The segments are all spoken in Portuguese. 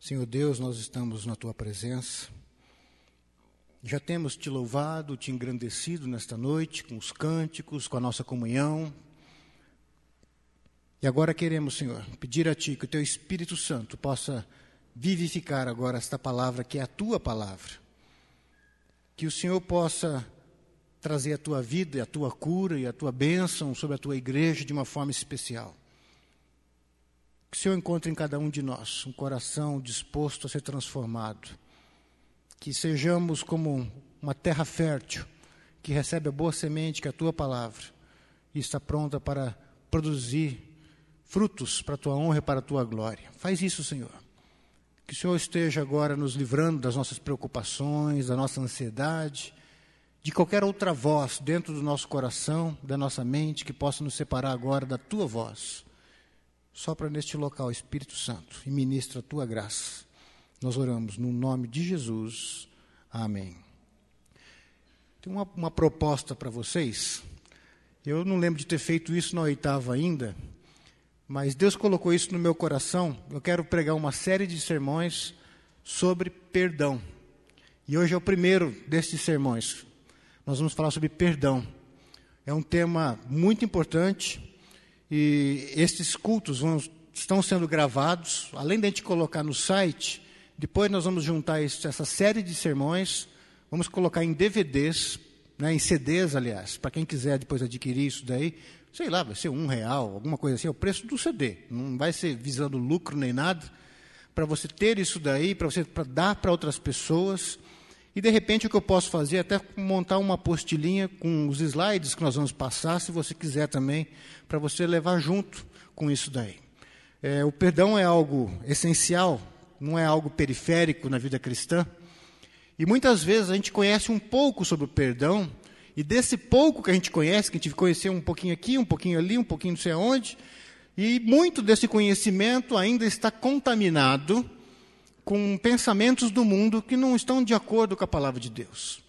Senhor Deus, nós estamos na tua presença. Já temos te louvado, te engrandecido nesta noite com os cânticos, com a nossa comunhão. E agora queremos, Senhor, pedir a ti que o teu Espírito Santo possa vivificar agora esta palavra que é a tua palavra. Que o Senhor possa trazer a tua vida, a tua cura e a tua bênção sobre a tua igreja de uma forma especial. Que o Senhor encontre em cada um de nós um coração disposto a ser transformado. Que sejamos como uma terra fértil, que recebe a boa semente, que é a tua palavra, e está pronta para produzir frutos para a tua honra e para a tua glória. Faz isso, Senhor. Que o Senhor esteja agora nos livrando das nossas preocupações, da nossa ansiedade, de qualquer outra voz dentro do nosso coração, da nossa mente, que possa nos separar agora da tua voz. Sopra neste local, Espírito Santo, e ministra a tua graça. Nós oramos no nome de Jesus. Amém. Tem uma, uma proposta para vocês. Eu não lembro de ter feito isso na oitava ainda, mas Deus colocou isso no meu coração. Eu quero pregar uma série de sermões sobre perdão. E hoje é o primeiro destes sermões. Nós vamos falar sobre perdão. É um tema muito importante e estes cultos vão, estão sendo gravados, além de a gente colocar no site, depois nós vamos juntar essa série de sermões, vamos colocar em DVDs, né, em CDs, aliás, para quem quiser depois adquirir isso daí, sei lá, vai ser um real, alguma coisa assim, é o preço do CD, não vai ser visando lucro nem nada, para você ter isso daí, para você pra dar para outras pessoas, e de repente o que eu posso fazer é até montar uma apostilinha com os slides que nós vamos passar, se você quiser também, para você levar junto com isso daí. É, o perdão é algo essencial, não é algo periférico na vida cristã. E muitas vezes a gente conhece um pouco sobre o perdão, e desse pouco que a gente conhece, que a gente conheceu um pouquinho aqui, um pouquinho ali, um pouquinho não sei aonde, e muito desse conhecimento ainda está contaminado com pensamentos do mundo que não estão de acordo com a palavra de Deus.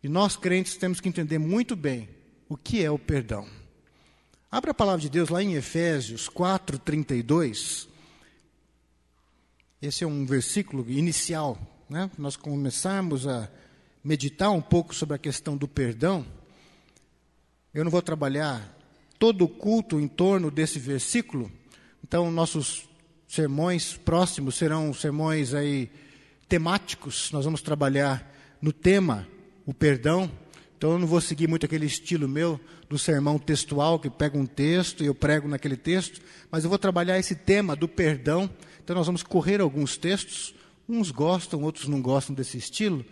E nós crentes temos que entender muito bem o que é o perdão. Abra a palavra de Deus lá em Efésios 4:32. Esse é um versículo inicial, né? Nós começarmos a meditar um pouco sobre a questão do perdão. Eu não vou trabalhar todo o culto em torno desse versículo. Então, nossos sermões próximos serão sermões aí temáticos. Nós vamos trabalhar no tema o perdão. Então eu não vou seguir muito aquele estilo meu do sermão textual que pega um texto e eu prego naquele texto, mas eu vou trabalhar esse tema do perdão. Então nós vamos correr alguns textos. Uns gostam, outros não gostam desse estilo,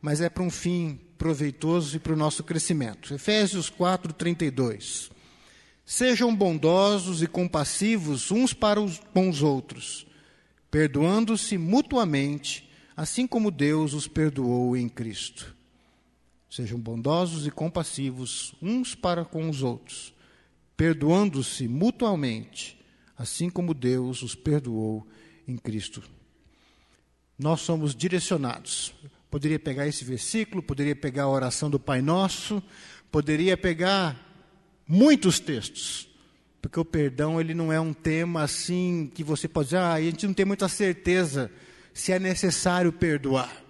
mas é para um fim proveitoso e para o nosso crescimento. Efésios 4, 32. Sejam bondosos e compassivos uns para os, com os outros, perdoando-se mutuamente, assim como Deus os perdoou em Cristo. Sejam bondosos e compassivos uns para com os outros, perdoando-se mutuamente, assim como Deus os perdoou em Cristo. Nós somos direcionados. Poderia pegar esse versículo, poderia pegar a oração do Pai Nosso, poderia pegar muitos textos. Porque o perdão ele não é um tema assim que você pode dizer, ah, a gente não tem muita certeza se é necessário perdoar.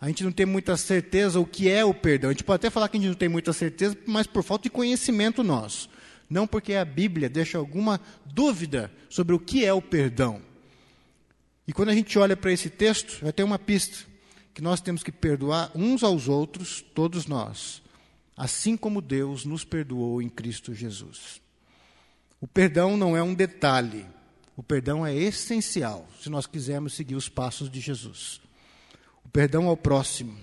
A gente não tem muita certeza o que é o perdão. A gente pode até falar que a gente não tem muita certeza, mas por falta de conhecimento nosso. Não porque a Bíblia deixa alguma dúvida sobre o que é o perdão. E quando a gente olha para esse texto, já tem uma pista que nós temos que perdoar uns aos outros, todos nós, assim como Deus nos perdoou em Cristo Jesus. O perdão não é um detalhe, o perdão é essencial se nós quisermos seguir os passos de Jesus. O perdão ao próximo.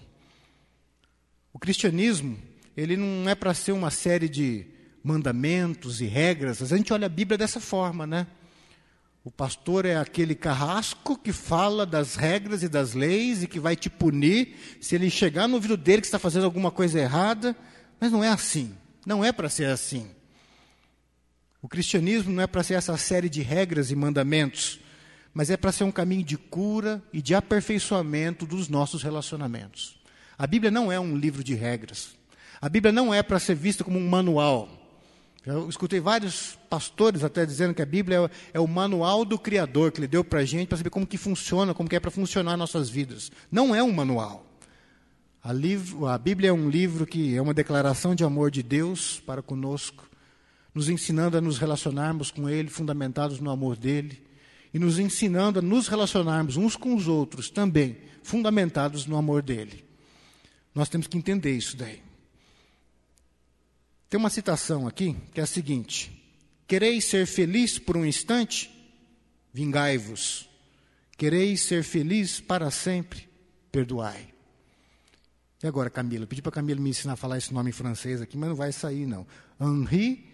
O cristianismo, ele não é para ser uma série de mandamentos e regras. A gente olha a Bíblia dessa forma, né? O pastor é aquele carrasco que fala das regras e das leis e que vai te punir se ele chegar no ouvido dele que está fazendo alguma coisa errada. Mas não é assim. Não é para ser assim. O cristianismo não é para ser essa série de regras e mandamentos, mas é para ser um caminho de cura e de aperfeiçoamento dos nossos relacionamentos. A Bíblia não é um livro de regras. A Bíblia não é para ser vista como um manual. Eu escutei vários pastores até dizendo que a Bíblia é, é o manual do Criador que ele deu para a gente para saber como que funciona, como que é para funcionar nossas vidas. Não é um manual. A, livro, a Bíblia é um livro que é uma declaração de amor de Deus para conosco, nos ensinando a nos relacionarmos com Ele, fundamentados no amor dele, e nos ensinando a nos relacionarmos uns com os outros também, fundamentados no amor dele. Nós temos que entender isso daí. Tem uma citação aqui que é a seguinte: Quereis ser feliz por um instante? Vingai-vos. Quereis ser feliz para sempre? Perdoai. E agora, Camila? Pedi para Camila me ensinar a falar esse nome em francês aqui, mas não vai sair, não. Henri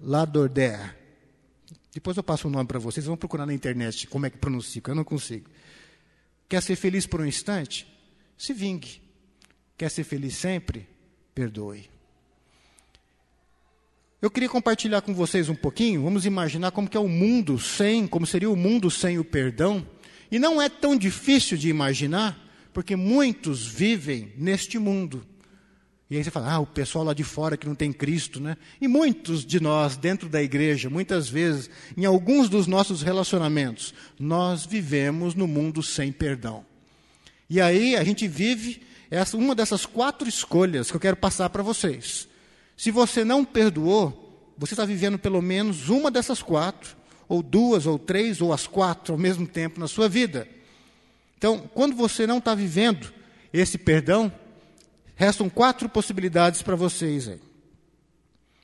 Ladordaire. Depois eu passo o nome para vocês, vão procurar na internet como é que pronuncia, eu não consigo. Quer ser feliz por um instante? Se vingue. Quer ser feliz sempre? Perdoe. Eu queria compartilhar com vocês um pouquinho, vamos imaginar como que é o mundo sem, como seria o mundo sem o perdão. E não é tão difícil de imaginar, porque muitos vivem neste mundo. E aí você fala, ah, o pessoal lá de fora que não tem Cristo, né? E muitos de nós, dentro da igreja, muitas vezes, em alguns dos nossos relacionamentos, nós vivemos no mundo sem perdão. E aí a gente vive essa, uma dessas quatro escolhas que eu quero passar para vocês. Se você não perdoou, você está vivendo pelo menos uma dessas quatro, ou duas, ou três, ou as quatro ao mesmo tempo na sua vida. Então, quando você não está vivendo esse perdão, restam quatro possibilidades para vocês aí.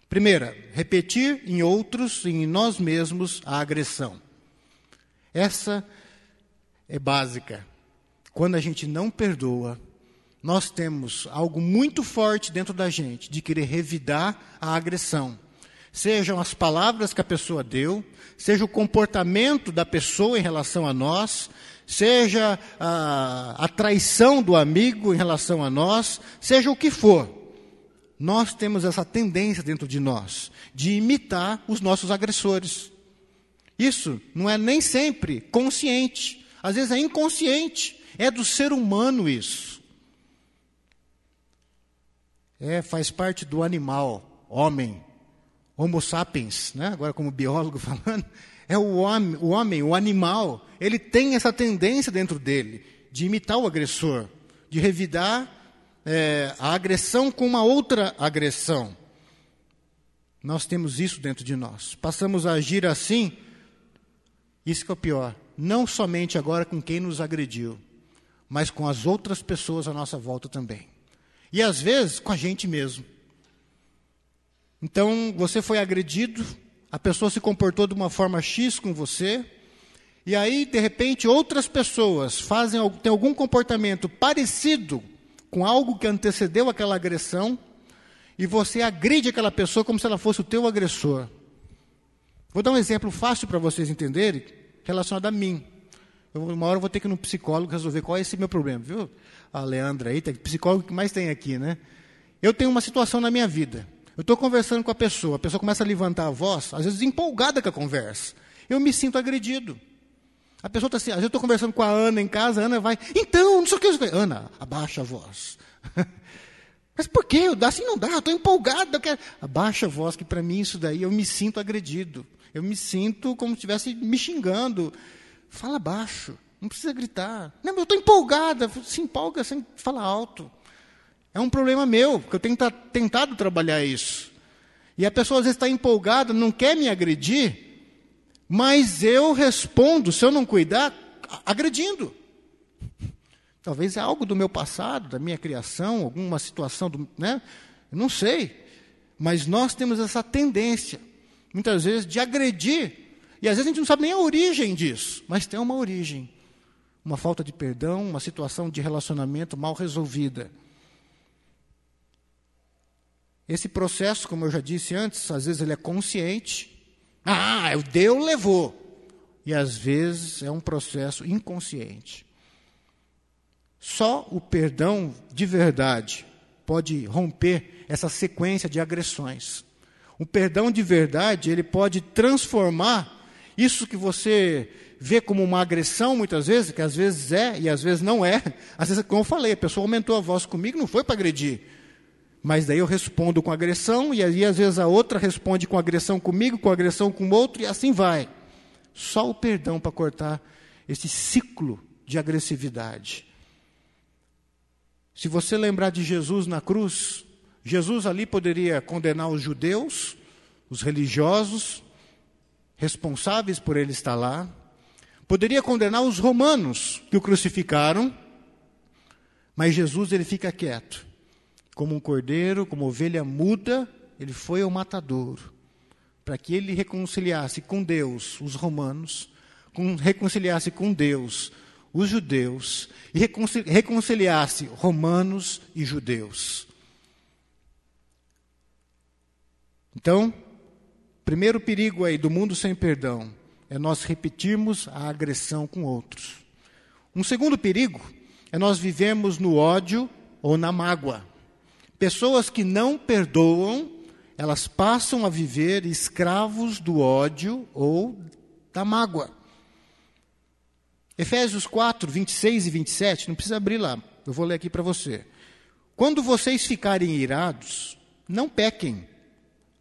Primeira, repetir em outros e em nós mesmos a agressão. Essa é básica. Quando a gente não perdoa, nós temos algo muito forte dentro da gente de querer revidar a agressão. Sejam as palavras que a pessoa deu, seja o comportamento da pessoa em relação a nós, seja a, a traição do amigo em relação a nós, seja o que for, nós temos essa tendência dentro de nós de imitar os nossos agressores. Isso não é nem sempre consciente, às vezes é inconsciente, é do ser humano isso. É, faz parte do animal, homem, Homo sapiens, né? agora como biólogo falando, é o homem, o homem, o animal, ele tem essa tendência dentro dele de imitar o agressor, de revidar é, a agressão com uma outra agressão. Nós temos isso dentro de nós. Passamos a agir assim, isso que é o pior, não somente agora com quem nos agrediu, mas com as outras pessoas à nossa volta também. E às vezes com a gente mesmo. Então, você foi agredido, a pessoa se comportou de uma forma X com você, e aí, de repente, outras pessoas fazem têm algum comportamento parecido com algo que antecedeu aquela agressão, e você agride aquela pessoa como se ela fosse o teu agressor. Vou dar um exemplo fácil para vocês entenderem, relacionado a mim. Eu, uma hora eu vou ter que ir no psicólogo resolver qual é esse meu problema, viu? A Leandra aí, tem psicólogo que mais tem aqui, né? Eu tenho uma situação na minha vida. Eu estou conversando com a pessoa, a pessoa começa a levantar a voz, às vezes empolgada com a conversa. Eu me sinto agredido. A pessoa está assim, às vezes eu estou conversando com a Ana em casa, a Ana vai, então, não sei o que. Ana, abaixa a voz. Mas por quê? Eu, assim não dá, eu estou empolgado. Eu quero... Abaixa a voz, que para mim isso daí eu me sinto agredido. Eu me sinto como se estivesse me xingando. Fala baixo, não precisa gritar. Não, eu estou empolgada. Se empolga sem falar alto. É um problema meu, porque eu tenho tentado trabalhar isso. E a pessoa às vezes está empolgada, não quer me agredir, mas eu respondo, se eu não cuidar, agredindo. Talvez é algo do meu passado, da minha criação, alguma situação, do, né? Não sei. Mas nós temos essa tendência, muitas vezes, de agredir. E às vezes a gente não sabe nem a origem disso, mas tem uma origem. Uma falta de perdão, uma situação de relacionamento mal resolvida. Esse processo, como eu já disse antes, às vezes ele é consciente. Ah, o Deus levou. E às vezes é um processo inconsciente. Só o perdão de verdade pode romper essa sequência de agressões. O perdão de verdade, ele pode transformar isso que você vê como uma agressão muitas vezes, que às vezes é e às vezes não é. Às vezes, como eu falei, a pessoa aumentou a voz comigo, não foi para agredir Mas daí eu respondo com agressão, e aí às vezes a outra responde com agressão comigo, com agressão com o outro, e assim vai. Só o perdão para cortar esse ciclo de agressividade. Se você lembrar de Jesus na cruz, Jesus ali poderia condenar os judeus, os religiosos, responsáveis por ele estar lá, poderia condenar os romanos que o crucificaram, mas Jesus ele fica quieto. Como um cordeiro, como ovelha muda, ele foi ao matadouro, para que ele reconciliasse com Deus os romanos, com, reconciliasse com Deus os judeus e reconciliasse romanos e judeus. Então, primeiro perigo aí do mundo sem perdão é nós repetirmos a agressão com outros. Um segundo perigo é nós vivemos no ódio ou na mágoa. Pessoas que não perdoam, elas passam a viver escravos do ódio ou da mágoa. Efésios 4, 26 e 27, não precisa abrir lá, eu vou ler aqui para você. Quando vocês ficarem irados, não pequem,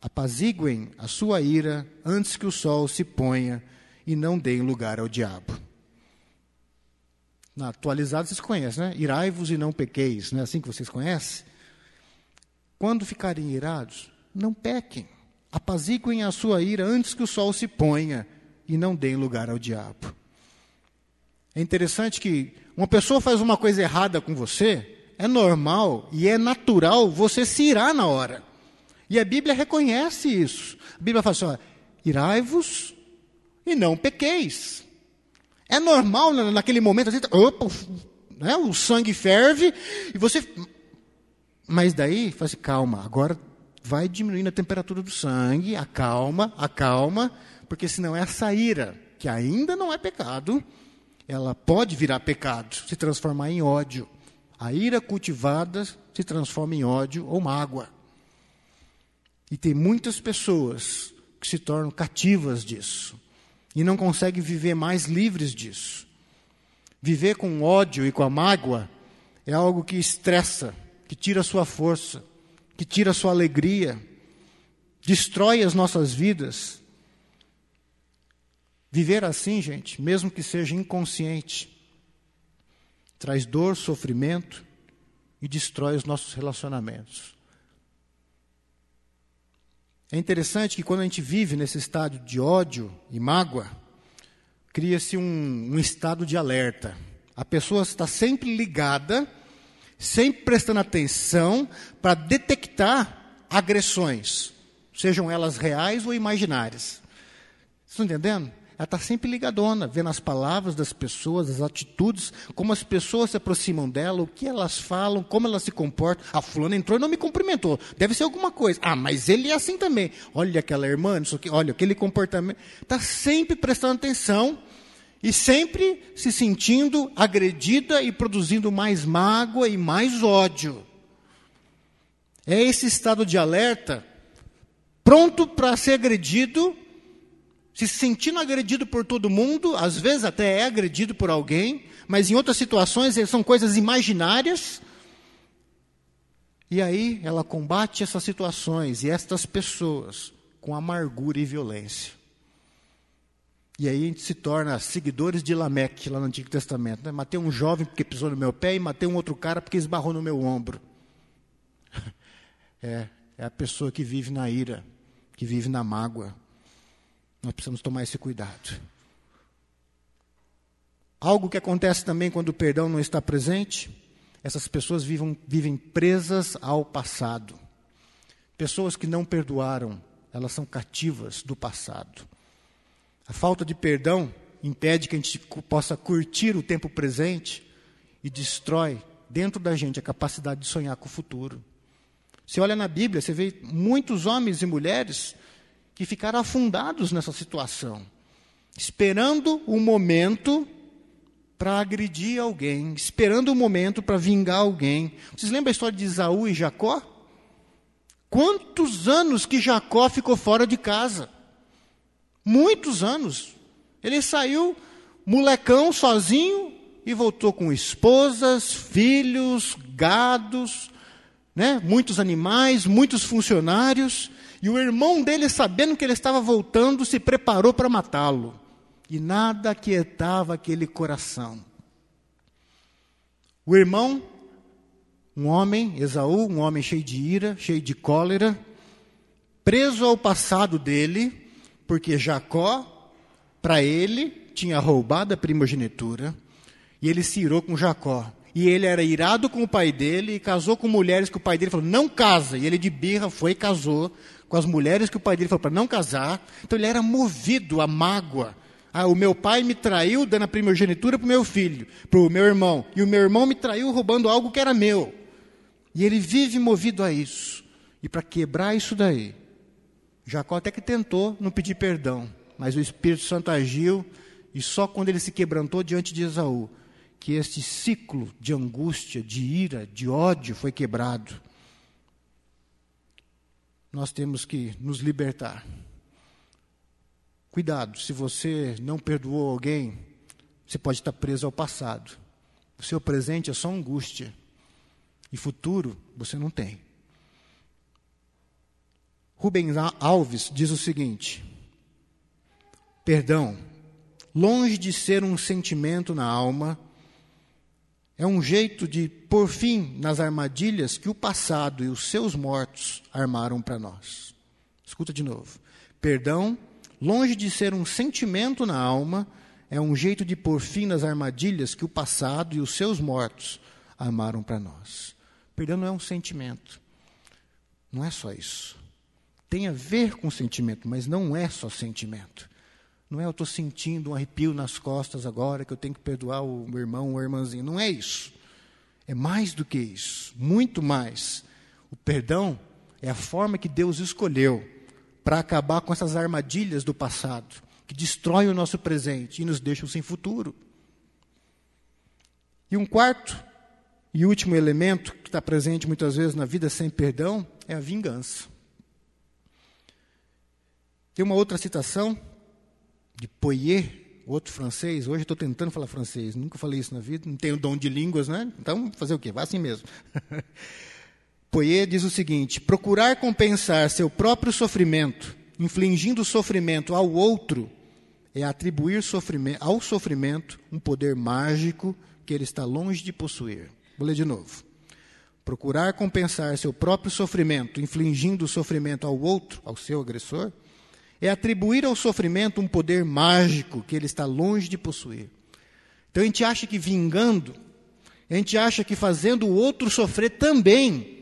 apaziguem a sua ira antes que o sol se ponha e não deem lugar ao diabo. Na atualizada vocês conhecem, né? Irai-vos e não pequeis, não é assim que vocês conhecem? Quando ficarem irados, não pequem, apaziguem a sua ira antes que o sol se ponha e não deem lugar ao diabo. É interessante que uma pessoa faz uma coisa errada com você, é normal e é natural você se irar na hora. E a Bíblia reconhece isso. A Bíblia fala assim: irai-vos e não pequeis. É normal naquele momento, opa, né, o sangue ferve e você. Mas daí, fala assim, calma, agora vai diminuindo a temperatura do sangue, acalma, acalma, porque senão essa ira, que ainda não é pecado, ela pode virar pecado, se transformar em ódio. A ira cultivada se transforma em ódio ou mágoa. E tem muitas pessoas que se tornam cativas disso e não conseguem viver mais livres disso. Viver com ódio e com a mágoa é algo que estressa, que tira a sua força, que tira a sua alegria, destrói as nossas vidas Viver assim, gente, mesmo que seja inconsciente, traz dor, sofrimento e destrói os nossos relacionamentos. É interessante que quando a gente vive nesse estado de ódio e mágoa, cria-se um, um, estado de alerta. A pessoa está sempre ligada, sempre prestando atenção para detectar agressões, sejam elas reais ou imaginárias. Estão entendendo? ela está sempre ligadona, vendo as palavras das pessoas, as atitudes, como as pessoas se aproximam dela, o que elas falam, como elas se comportam. A fulana entrou e não me cumprimentou. Deve ser alguma coisa. Ah, mas ele é assim também. Olha aquela irmã, isso aqui, olha aquele comportamento. Está sempre prestando atenção e sempre se sentindo agredida e produzindo mais mágoa e mais ódio. É esse estado de alerta, pronto para ser agredido se sentindo agredido por todo mundo, às vezes até é agredido por alguém, mas em outras situações são coisas imaginárias. E aí ela combate essas situações e estas pessoas com amargura e violência. E aí a gente se torna seguidores de Lameque, lá no Antigo Testamento. Né? Matei um jovem porque pisou no meu pé e matei um outro cara porque esbarrou no meu ombro. É, é a pessoa que vive na ira, que vive na mágoa. Nós precisamos tomar esse cuidado. Algo que acontece também quando o perdão não está presente, essas pessoas vivem, vivem presas ao passado. Pessoas que não perdoaram, elas são cativas do passado. A falta de perdão impede que a gente possa curtir o tempo presente e destrói dentro da gente a capacidade de sonhar com o futuro. Você olha na Bíblia, você vê muitos homens e mulheres que ficaram afundados nessa situação, esperando o um momento para agredir alguém, esperando o um momento para vingar alguém. Vocês lembram a história de Isaú e Jacó? Quantos anos que Jacó ficou fora de casa? Muitos anos. Ele saiu molecão sozinho e voltou com esposas, filhos, gados, né? muitos animais, muitos funcionários, e o irmão dele, sabendo que ele estava voltando, se preparou para matá-lo. E nada aquietava aquele coração. O irmão, um homem, Esaú, um homem cheio de ira, cheio de cólera, preso ao passado dele, porque Jacó, para ele, tinha roubado a primogenitura, e ele se irou com Jacó. E ele era irado com o pai dele e casou com mulheres que o pai dele falou: não casa. E ele de birra foi e casou com as mulheres que o pai dele falou para não casar. Então ele era movido à mágoa. Ah, o meu pai me traiu dando a primogenitura para o meu filho, para o meu irmão. E o meu irmão me traiu roubando algo que era meu. E ele vive movido a isso. E para quebrar isso daí, Jacó até que tentou não pedir perdão, mas o Espírito Santo agiu e só quando ele se quebrantou diante de Esaú que este ciclo de angústia, de ira, de ódio foi quebrado. Nós temos que nos libertar. Cuidado, se você não perdoou alguém, você pode estar preso ao passado. O seu presente é só angústia. E futuro você não tem. Rubens Alves diz o seguinte: Perdão, longe de ser um sentimento na alma, é um jeito de pôr fim nas armadilhas que o passado e os seus mortos armaram para nós. Escuta de novo. Perdão, longe de ser um sentimento na alma, é um jeito de pôr fim nas armadilhas que o passado e os seus mortos armaram para nós. Perdão não é um sentimento. Não é só isso. Tem a ver com sentimento, mas não é só sentimento. Não é eu estou sentindo um arrepio nas costas agora que eu tenho que perdoar o meu irmão ou a irmãzinha. Não é isso. É mais do que isso. Muito mais. O perdão é a forma que Deus escolheu para acabar com essas armadilhas do passado, que destroem o nosso presente e nos deixam sem futuro. E um quarto e último elemento que está presente muitas vezes na vida sem perdão é a vingança. Tem uma outra citação de Poyer, outro francês. Hoje estou tentando falar francês, nunca falei isso na vida, não tenho dom de línguas, né? Então, fazer o quê? Vai assim mesmo. Poyer diz o seguinte: procurar compensar seu próprio sofrimento, infligindo sofrimento ao outro, é atribuir sofrimento, ao sofrimento um poder mágico que ele está longe de possuir. Vou ler de novo. Procurar compensar seu próprio sofrimento, infligindo sofrimento ao outro, ao seu agressor, é atribuir ao sofrimento um poder mágico que ele está longe de possuir. Então a gente acha que vingando, a gente acha que fazendo o outro sofrer também,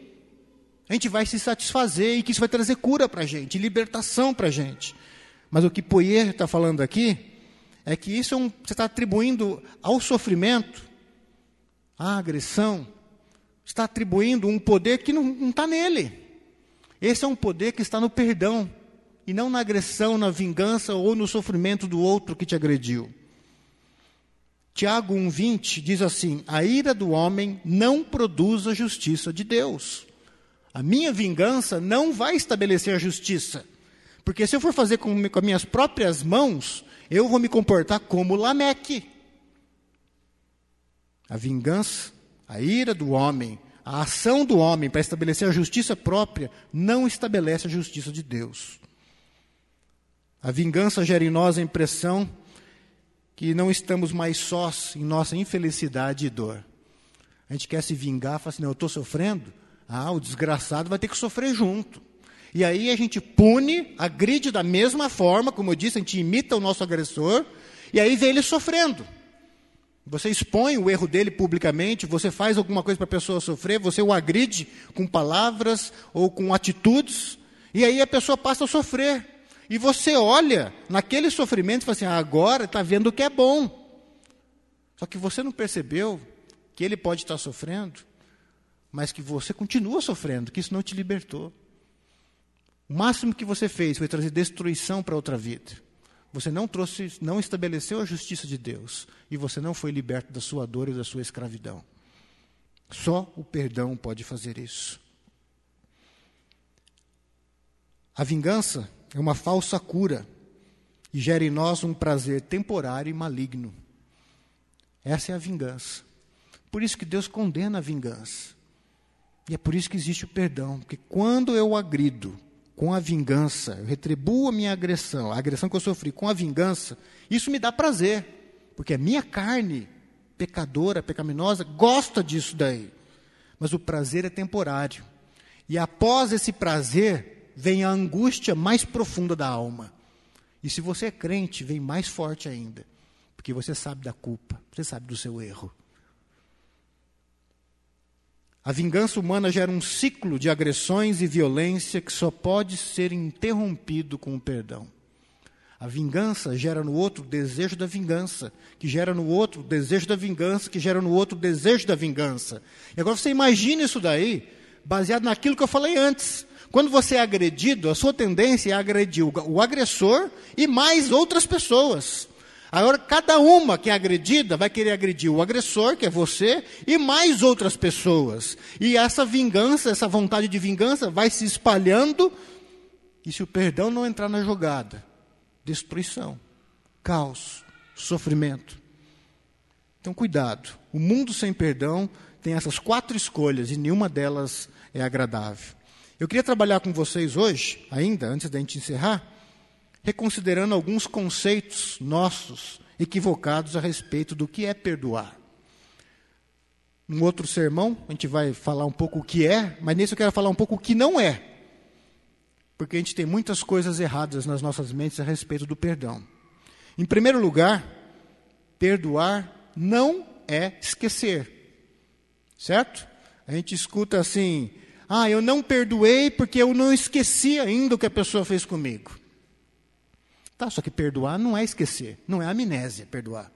a gente vai se satisfazer e que isso vai trazer cura para a gente, libertação para a gente. Mas o que Poyer está falando aqui é que isso é um, você está atribuindo ao sofrimento, à agressão, está atribuindo um poder que não está nele. Esse é um poder que está no perdão e não na agressão, na vingança ou no sofrimento do outro que te agrediu. Tiago 1,20 diz assim: A ira do homem não produz a justiça de Deus. A minha vingança não vai estabelecer a justiça. Porque se eu for fazer com, com as minhas próprias mãos, eu vou me comportar como Lameque. A vingança, a ira do homem, a ação do homem para estabelecer a justiça própria, não estabelece a justiça de Deus. A vingança gera em nós a impressão que não estamos mais sós em nossa infelicidade e dor. A gente quer se vingar, fala assim, não, eu estou sofrendo, ah, o desgraçado vai ter que sofrer junto. E aí a gente pune, agride da mesma forma, como eu disse, a gente imita o nosso agressor, e aí vê ele sofrendo. Você expõe o erro dele publicamente, você faz alguma coisa para a pessoa sofrer, você o agride com palavras ou com atitudes, e aí a pessoa passa a sofrer. E você olha naquele sofrimento e fala assim: ah, agora está vendo o que é bom. Só que você não percebeu que ele pode estar sofrendo, mas que você continua sofrendo, que isso não te libertou. O máximo que você fez foi trazer destruição para outra vida. Você não trouxe, não estabeleceu a justiça de Deus e você não foi liberto da sua dor e da sua escravidão. Só o perdão pode fazer isso. A vingança é uma falsa cura e gera em nós um prazer temporário e maligno. Essa é a vingança. Por isso que Deus condena a vingança. E é por isso que existe o perdão, porque quando eu agrido com a vingança, eu retribuo a minha agressão, a agressão que eu sofri com a vingança, isso me dá prazer, porque a minha carne pecadora, pecaminosa, gosta disso daí. Mas o prazer é temporário. E após esse prazer, vem a angústia mais profunda da alma. E se você é crente, vem mais forte ainda, porque você sabe da culpa, você sabe do seu erro. A vingança humana gera um ciclo de agressões e violência que só pode ser interrompido com o perdão. A vingança gera no outro desejo da vingança, que gera no outro desejo da vingança, que gera no outro desejo da vingança. E agora você imagina isso daí, baseado naquilo que eu falei antes. Quando você é agredido, a sua tendência é agredir o agressor e mais outras pessoas. Agora, cada uma que é agredida vai querer agredir o agressor, que é você, e mais outras pessoas. E essa vingança, essa vontade de vingança vai se espalhando, e se o perdão não entrar na jogada, destruição, caos, sofrimento. Então, cuidado. O mundo sem perdão tem essas quatro escolhas e nenhuma delas é agradável. Eu queria trabalhar com vocês hoje, ainda, antes da gente encerrar, reconsiderando alguns conceitos nossos equivocados a respeito do que é perdoar. Um outro sermão, a gente vai falar um pouco o que é, mas nesse eu quero falar um pouco o que não é. Porque a gente tem muitas coisas erradas nas nossas mentes a respeito do perdão. Em primeiro lugar, perdoar não é esquecer. Certo? A gente escuta assim: ah, eu não perdoei porque eu não esqueci ainda o que a pessoa fez comigo. Tá, só que perdoar não é esquecer, não é amnésia perdoar.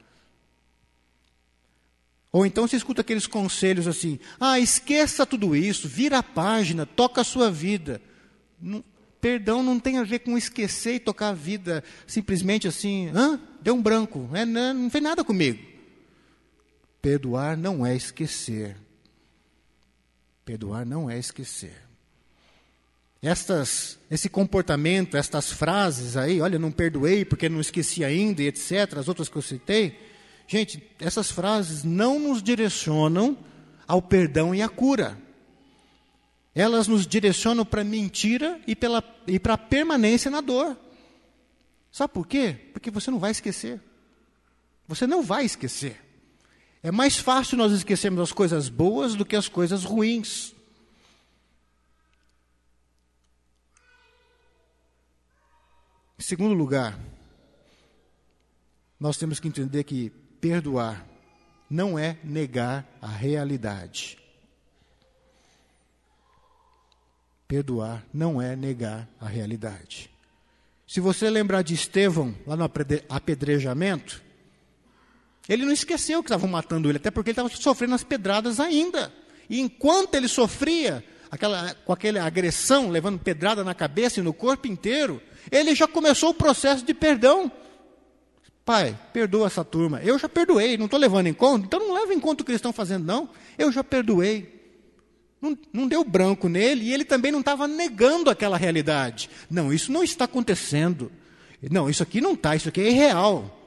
Ou então você escuta aqueles conselhos assim: ah, esqueça tudo isso, vira a página, toca a sua vida. Não, perdão não tem a ver com esquecer e tocar a vida simplesmente assim, hã? Deu um branco, é, não, não fez nada comigo. Perdoar não é esquecer. Perdoar não é esquecer. Estas, esse comportamento, estas frases aí, olha, não perdoei porque não esqueci ainda, e etc., as outras que eu citei, gente, essas frases não nos direcionam ao perdão e à cura. Elas nos direcionam para a mentira e, e para a permanência na dor. Sabe por quê? Porque você não vai esquecer. Você não vai esquecer. É mais fácil nós esquecermos as coisas boas do que as coisas ruins. Em segundo lugar, nós temos que entender que perdoar não é negar a realidade. Perdoar não é negar a realidade. Se você lembrar de Estevão, lá no apedrejamento, ele não esqueceu que estavam matando ele, até porque ele estava sofrendo as pedradas ainda. E enquanto ele sofria aquela, com aquela agressão, levando pedrada na cabeça e no corpo inteiro, ele já começou o processo de perdão. Pai, perdoa essa turma. Eu já perdoei, não estou levando em conta, então não leva em conta o que eles estão fazendo, não. Eu já perdoei. Não, não deu branco nele e ele também não estava negando aquela realidade. Não, isso não está acontecendo. Não, isso aqui não está, isso aqui é irreal.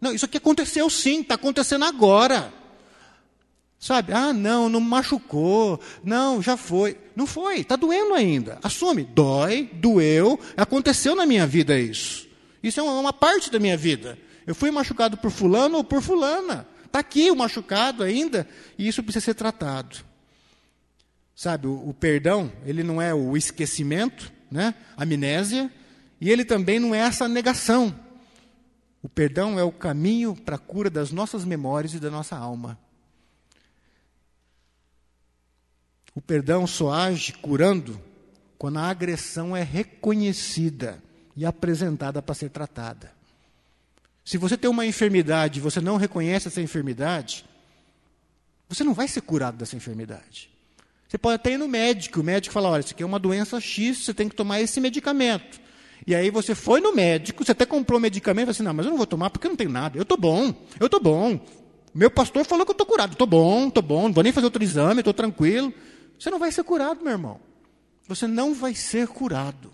Não, isso aqui aconteceu sim, está acontecendo agora. Sabe? Ah, não, não machucou. Não, já foi. Não foi, está doendo ainda. Assume. Dói, doeu, aconteceu na minha vida isso. Isso é uma, parte da minha vida. Eu fui machucado por fulano ou por fulana. Está aqui o machucado ainda, e isso precisa ser tratado. Sabe, o, o perdão, ele não é o esquecimento, né? amnésia, e ele também não é essa negação. O perdão é o caminho para a cura das nossas memórias e da nossa alma. O perdão só age curando quando a agressão é reconhecida e apresentada para ser tratada. Se você tem uma enfermidade e você não reconhece essa enfermidade, você não vai ser curado dessa enfermidade. Você pode até ir no médico, o médico fala: olha, isso aqui é uma doença X, você tem que tomar esse medicamento. E aí você foi no médico, você até comprou medicamento falou assim: não, mas eu não vou tomar porque eu não tenho nada. Eu estou bom, eu estou bom. Meu pastor falou que eu estou curado. Estou bom, estou bom, não vou nem fazer outro exame, estou tranquilo. Você não vai ser curado, meu irmão. Você não vai ser curado.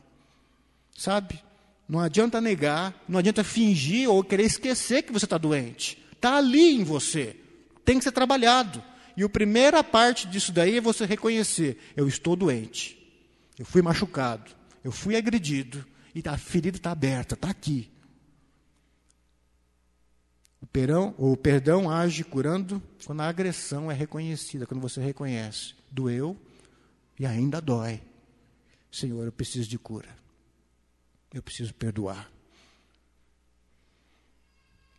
Sabe? Não adianta negar, não adianta fingir ou querer esquecer que você está doente. Está ali em você. Tem que ser trabalhado. E a primeira parte disso daí é você reconhecer: eu estou doente, eu fui machucado, eu fui agredido, e a ferida está aberta, está aqui. O, perão, o perdão age curando quando a agressão é reconhecida, quando você reconhece. Doeu e ainda dói. Senhor, eu preciso de cura. Eu preciso perdoar.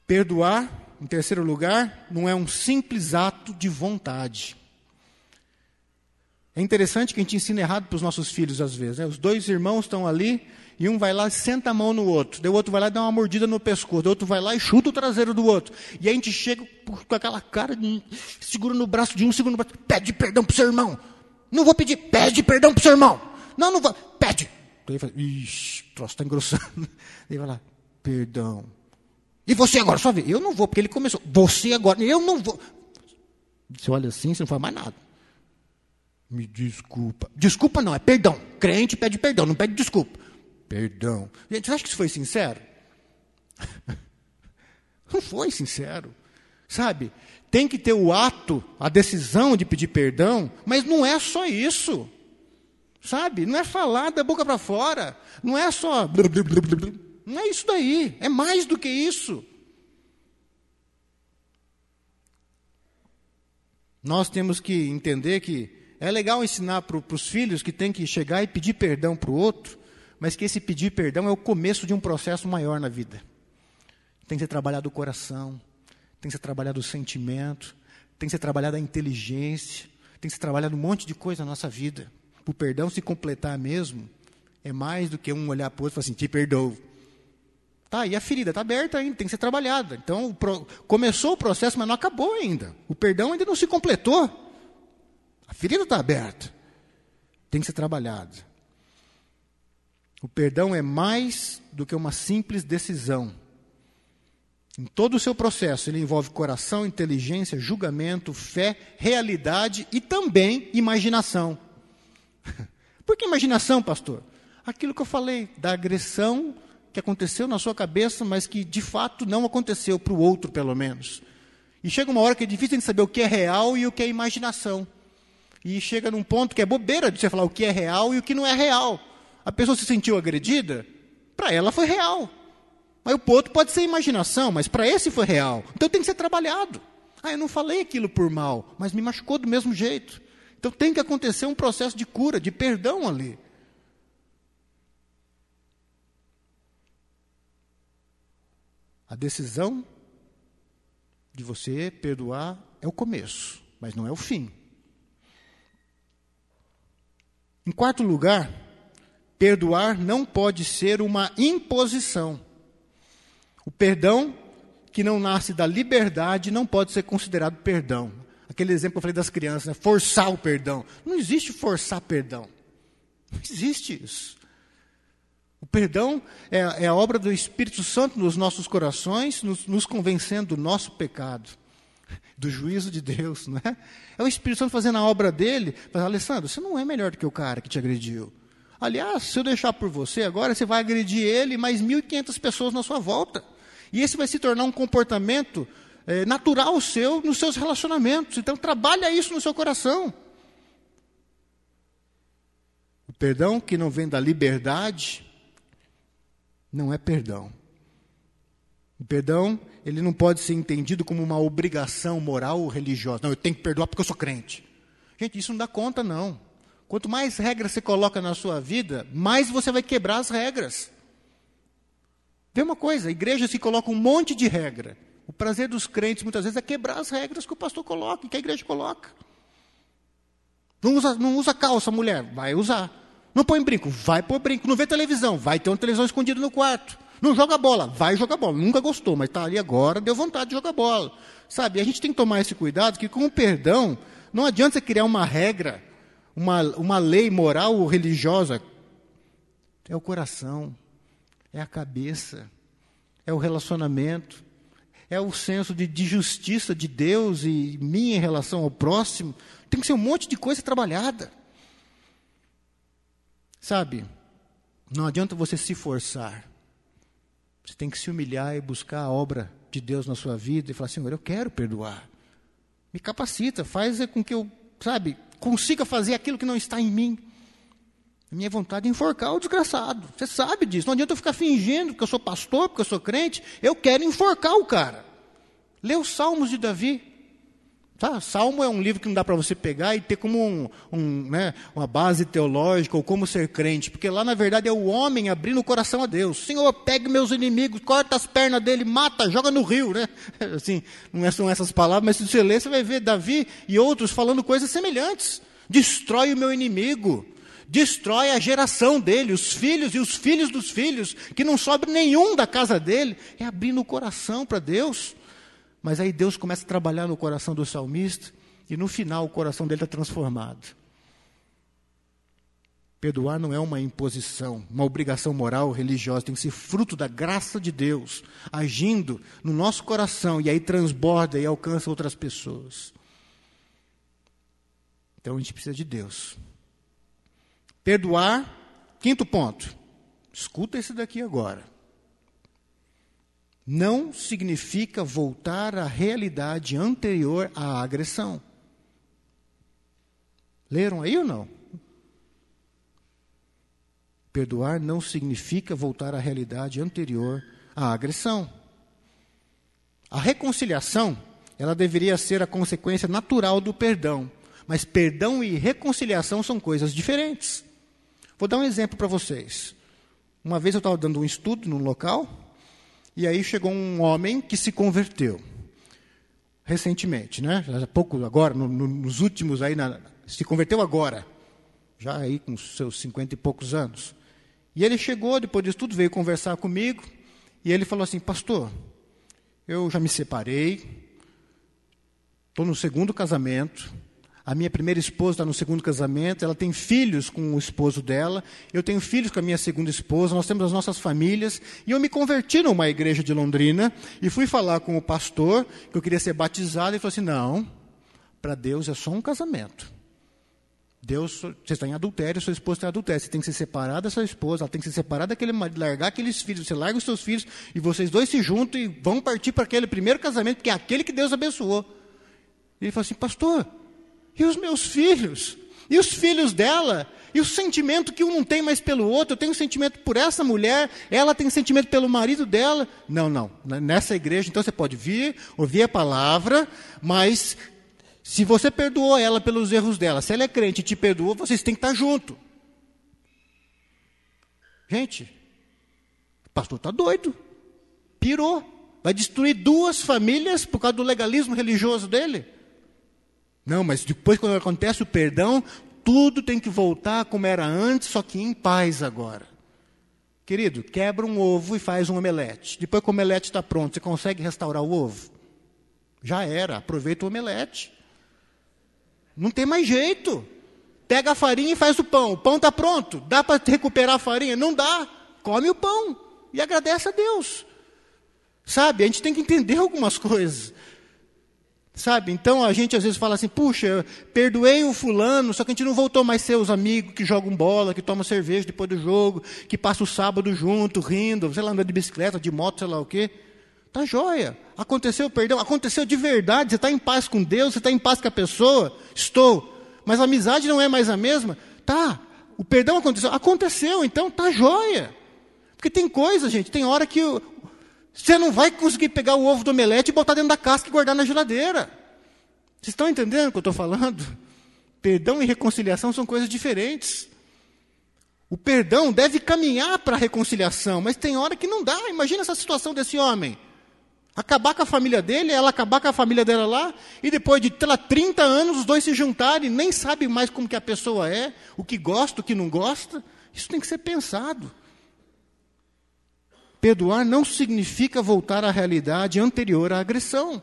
Perdoar, em terceiro lugar, não é um simples ato de vontade. É interessante que a gente ensina errado para os nossos filhos às vezes. Né? Os dois irmãos estão ali e um vai lá e senta a mão no outro. Daí o outro vai lá e dá uma mordida no pescoço. O outro vai lá e chuta o traseiro do outro. E a gente chega com aquela cara, de, segura no braço de um, segura no braço. Pede perdão para o seu irmão. Não vou pedir, pede perdão para o seu irmão. Não, não vou, pede. Daí fala, ixi, o troço está engrossando. Daí vai lá, perdão. E você agora, só ver. Eu não vou, porque ele começou. Você agora, eu não vou. Você olha assim, você não faz mais nada. Me desculpa. Desculpa não, é perdão. Crente pede perdão, não pede desculpa. Perdão. Gente, você acha que isso foi sincero? Não foi sincero. Sabe? Tem que ter o ato, a decisão de pedir perdão, mas não é só isso. Sabe? Não é falar da boca para fora. Não é só. Não é isso daí. É mais do que isso. Nós temos que entender que é legal ensinar para os filhos que tem que chegar e pedir perdão para o outro, mas que esse pedir perdão é o começo de um processo maior na vida. Tem que ser trabalhado o coração, tem que ser trabalhado o sentimento, tem que ser trabalhado a inteligência, tem que ser trabalhado um monte de coisa na nossa vida. O perdão se completar mesmo, é mais do que um olhar para o outro e falar assim, te perdoo. Tá, e a ferida está aberta ainda, tem que ser trabalhada. Então, o pro... começou o processo, mas não acabou ainda. O perdão ainda não se completou. A ferida está aberta. Tem que ser trabalhada. O perdão é mais do que uma simples decisão. Em todo o seu processo, ele envolve coração, inteligência, julgamento, fé, realidade e também imaginação. Por que imaginação, pastor? Aquilo que eu falei, da agressão que aconteceu na sua cabeça, mas que de fato não aconteceu para o outro, pelo menos. E chega uma hora que é difícil de saber o que é real e o que é imaginação. E chega num ponto que é bobeira de você falar o que é real e o que não é real. A pessoa se sentiu agredida, para ela foi real. Mas o outro pode ser imaginação, mas para esse foi real. Então tem que ser trabalhado. Ah, eu não falei aquilo por mal, mas me machucou do mesmo jeito. Então tem que acontecer um processo de cura, de perdão ali. A decisão de você perdoar é o começo, mas não é o fim. Em quarto lugar, perdoar não pode ser uma imposição. O perdão que não nasce da liberdade não pode ser considerado perdão. Aquele exemplo que eu falei das crianças, né? forçar o perdão. Não existe forçar perdão. Não existe isso. O perdão é, é, a obra do Espírito Santo nos nossos corações, nos, nos, convencendo do nosso pecado, do juízo de Deus, não é? É o Espírito Santo fazendo a obra dele, falando, Alessandro, você não é melhor do que o cara que te agrediu. Aliás, se eu deixar por você agora, você vai agredir ele e mais 1.500 pessoas na sua volta. E esse vai se tornar um comportamento é, natural seu nos seus relacionamentos. Então, trabalha isso no seu coração. O perdão que não vem da liberdade não é perdão. O perdão, ele não pode ser entendido como uma obrigação moral ou religiosa. Não, eu tenho que perdoar porque eu sou crente. Gente, isso não dá conta, não. Quanto mais regras você coloca na sua vida, mais você vai quebrar as regras. Vê uma coisa, a igreja se coloca um monte de regra. O prazer dos crentes muitas vezes é quebrar as regras que o pastor coloca, que a igreja coloca. Não usa, não usa calça, mulher, vai usar. Não põe brinco, vai pôr brinco. Não vê televisão, vai ter uma televisão escondida no quarto. Não joga bola, vai jogar bola. Nunca gostou, mas está ali agora, deu vontade de jogar bola. Sabe, a gente tem que tomar esse cuidado que com o perdão, não adianta você criar uma regra, uma, uma lei moral ou religiosa. É o coração, é a cabeça, é o relacionamento é o senso de, de justiça de Deus e minha em relação ao próximo. Tem que ser um monte de coisa trabalhada. Sabe, não adianta você se forçar. Você tem que se humilhar e buscar a obra de Deus na sua vida e falar: Senhor, eu quero perdoar. Me capacita, faz com que eu, sabe, consiga fazer aquilo que não está em mim. A minha vontade é enforcar o desgraçado. Você sabe disso. Não adianta eu ficar fingindo que eu sou pastor, porque eu sou crente. Eu quero enforcar o cara. Lê os Salmos de Davi. Tá? Salmo é um livro que não dá para você pegar e ter como um, um, né, uma base teológica ou como ser crente, porque lá na verdade é o homem abrindo o coração a Deus. Senhor, pegue meus inimigos, corta as pernas dele, mata, joga no rio. Né? Assim, não são essas palavras, mas se você ler, você vai ver Davi e outros falando coisas semelhantes. Destrói o meu inimigo, destrói a geração dele, os filhos e os filhos dos filhos, que não sobre nenhum da casa dele. É abrindo o coração para Deus. Mas aí Deus começa a trabalhar no coração do salmista e no final o coração dele está transformado. Perdoar não é uma imposição, uma obrigação moral, religiosa, tem que ser fruto da graça de Deus, agindo no nosso coração e aí transborda e alcança outras pessoas. Então a gente precisa de Deus. Perdoar, quinto ponto. Escuta esse daqui agora não significa voltar à realidade anterior à agressão. Leram aí ou não? Perdoar não significa voltar à realidade anterior à agressão. A reconciliação, ela deveria ser a consequência natural do perdão, mas perdão e reconciliação são coisas diferentes. Vou dar um exemplo para vocês. Uma vez eu estava dando um estudo num local, e aí chegou um homem que se converteu recentemente, né? Há pouco agora, no, no, nos últimos aí, na, se converteu agora, já aí com seus cinquenta e poucos anos. E ele chegou, depois disso tudo, veio conversar comigo, e ele falou assim, pastor, eu já me separei, estou no segundo casamento, a minha primeira esposa está no segundo casamento, ela tem filhos com o esposo dela, eu tenho filhos com a minha segunda esposa, nós temos as nossas famílias, e eu me converti numa igreja de Londrina e fui falar com o pastor que eu queria ser batizado, e ele falou assim: não, para Deus é só um casamento. Deus, você está em adultério, sua esposa está em adultério. Você tem que se separar da sua esposa, ela tem que se separar daquele marido, largar aqueles filhos. Você larga os seus filhos e vocês dois se juntam e vão partir para aquele primeiro casamento, que é aquele que Deus abençoou. E ele falou assim: Pastor, e os meus filhos? E os filhos dela? E o sentimento que um não tem mais pelo outro? Eu tenho sentimento por essa mulher, ela tem sentimento pelo marido dela. Não, não. Nessa igreja, então você pode vir, ouvir a palavra, mas se você perdoou ela pelos erros dela, se ela é crente e te perdoou, vocês têm que estar junto. Gente, o pastor está doido. Pirou. Vai destruir duas famílias por causa do legalismo religioso dele. Não, mas depois, quando acontece o perdão, tudo tem que voltar como era antes, só que em paz agora. Querido, quebra um ovo e faz um omelete. Depois que o omelete está pronto, você consegue restaurar o ovo? Já era, aproveita o omelete. Não tem mais jeito. Pega a farinha e faz o pão. O pão está pronto. Dá para recuperar a farinha? Não dá. Come o pão e agradece a Deus. Sabe, a gente tem que entender algumas coisas. Sabe? Então a gente às vezes fala assim: puxa, perdoei o fulano, só que a gente não voltou mais ser os amigos que jogam bola, que tomam cerveja depois do jogo, que passa o sábado junto, rindo, sei lá, andando de bicicleta, de moto, sei lá o quê. Tá joia. Aconteceu perdão, aconteceu de verdade. Você está em paz com Deus, você está em paz com a pessoa? Estou. Mas a amizade não é mais a mesma? Tá. O perdão aconteceu? Aconteceu, então tá joia. Porque tem coisa, gente, tem hora que você não vai conseguir pegar o ovo do omelete e botar dentro da casca e guardar na geladeira. Vocês estão entendendo o que eu estou falando? Perdão e reconciliação são coisas diferentes. O perdão deve caminhar para a reconciliação, mas tem hora que não dá. Imagina essa situação desse homem. Acabar com a família dele, ela acabar com a família dela lá, e depois de lá, 30 anos os dois se juntarem, nem sabe mais como que a pessoa é, o que gosta, o que não gosta. Isso tem que ser pensado. Perdoar não significa voltar à realidade anterior à agressão.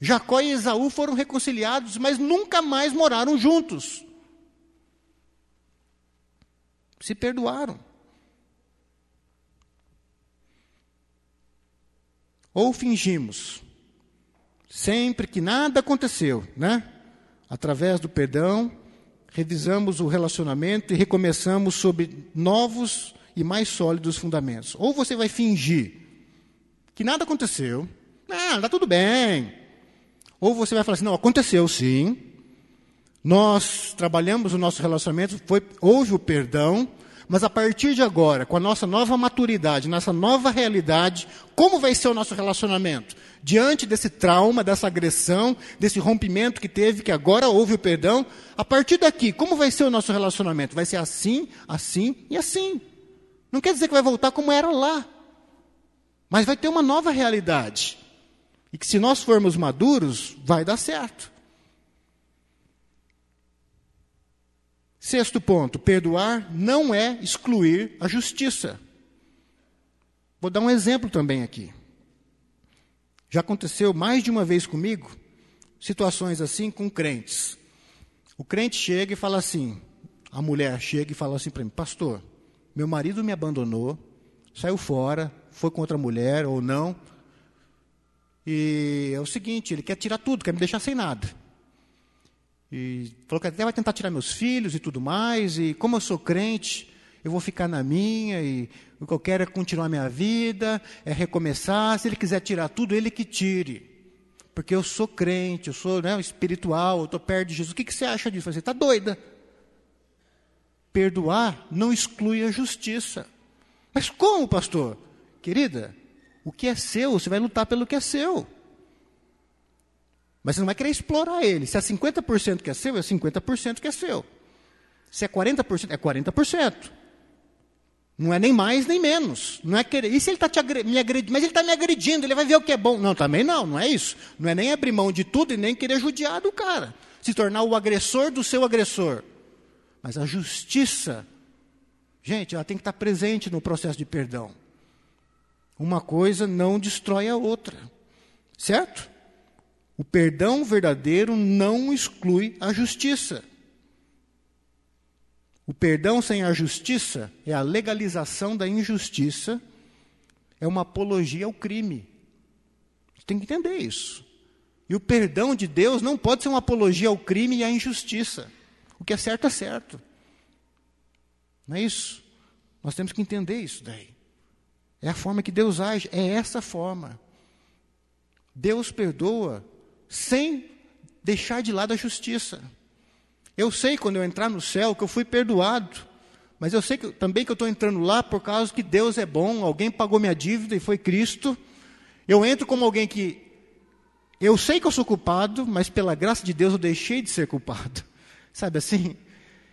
Jacó e Esaú foram reconciliados, mas nunca mais moraram juntos. Se perdoaram. Ou fingimos, sempre que nada aconteceu, né? Através do perdão, revisamos o relacionamento e recomeçamos sob novos e mais sólidos fundamentos. Ou você vai fingir que nada aconteceu, ah, está tudo bem. Ou você vai falar assim: não, aconteceu sim. Nós trabalhamos o nosso relacionamento, foi, houve o perdão, mas a partir de agora, com a nossa nova maturidade, nossa nova realidade, como vai ser o nosso relacionamento? Diante desse trauma, dessa agressão, desse rompimento que teve, que agora houve o perdão, a partir daqui, como vai ser o nosso relacionamento? Vai ser assim, assim e assim. Não quer dizer que vai voltar como era lá, mas vai ter uma nova realidade. E que se nós formos maduros, vai dar certo. Sexto ponto: perdoar não é excluir a justiça. Vou dar um exemplo também aqui. Já aconteceu mais de uma vez comigo situações assim com crentes. O crente chega e fala assim: a mulher chega e fala assim para mim, pastor, meu marido me abandonou, saiu fora, foi com outra mulher ou não, e é o seguinte, ele quer tirar tudo, quer me deixar sem nada. E falou que até vai tentar tirar meus filhos e tudo mais, e como eu sou crente, eu vou ficar na minha, e o que eu quero é continuar minha vida, é recomeçar. Se ele quiser tirar tudo, ele que tire. Porque eu sou crente, eu sou né, espiritual, eu estou perto de Jesus. O que, que você acha disso? Você está doida. Perdoar não exclui a justiça. Mas como, pastor? Querida, o que é seu, você vai lutar pelo que é seu. Mas você não vai querer explorar ele. Se é 50% que é seu, é 50% que é seu. Se é 40%, é 40%. Não é nem mais nem menos. Não é querer. E se ele está me agredindo? Mas ele está me agredindo, ele vai ver o que é bom. Não, também não, não é isso. Não é nem abrir mão de tudo e nem querer judiar do cara. Se tornar o agressor do seu agressor. Mas a justiça, gente, ela tem que estar presente no processo de perdão. Uma coisa não destrói a outra. Certo? O perdão verdadeiro não exclui a justiça. O perdão sem a justiça é a legalização da injustiça, é uma apologia ao crime. Tem que entender isso. E o perdão de Deus não pode ser uma apologia ao crime e à injustiça. O que é certo é certo. Não é isso? Nós temos que entender isso daí. É a forma que Deus age, é essa forma. Deus perdoa sem deixar de lado a justiça. Eu sei quando eu entrar no céu que eu fui perdoado, mas eu sei que, também que eu estou entrando lá por causa que Deus é bom, alguém pagou minha dívida e foi Cristo. Eu entro como alguém que eu sei que eu sou culpado, mas pela graça de Deus eu deixei de ser culpado. Sabe assim?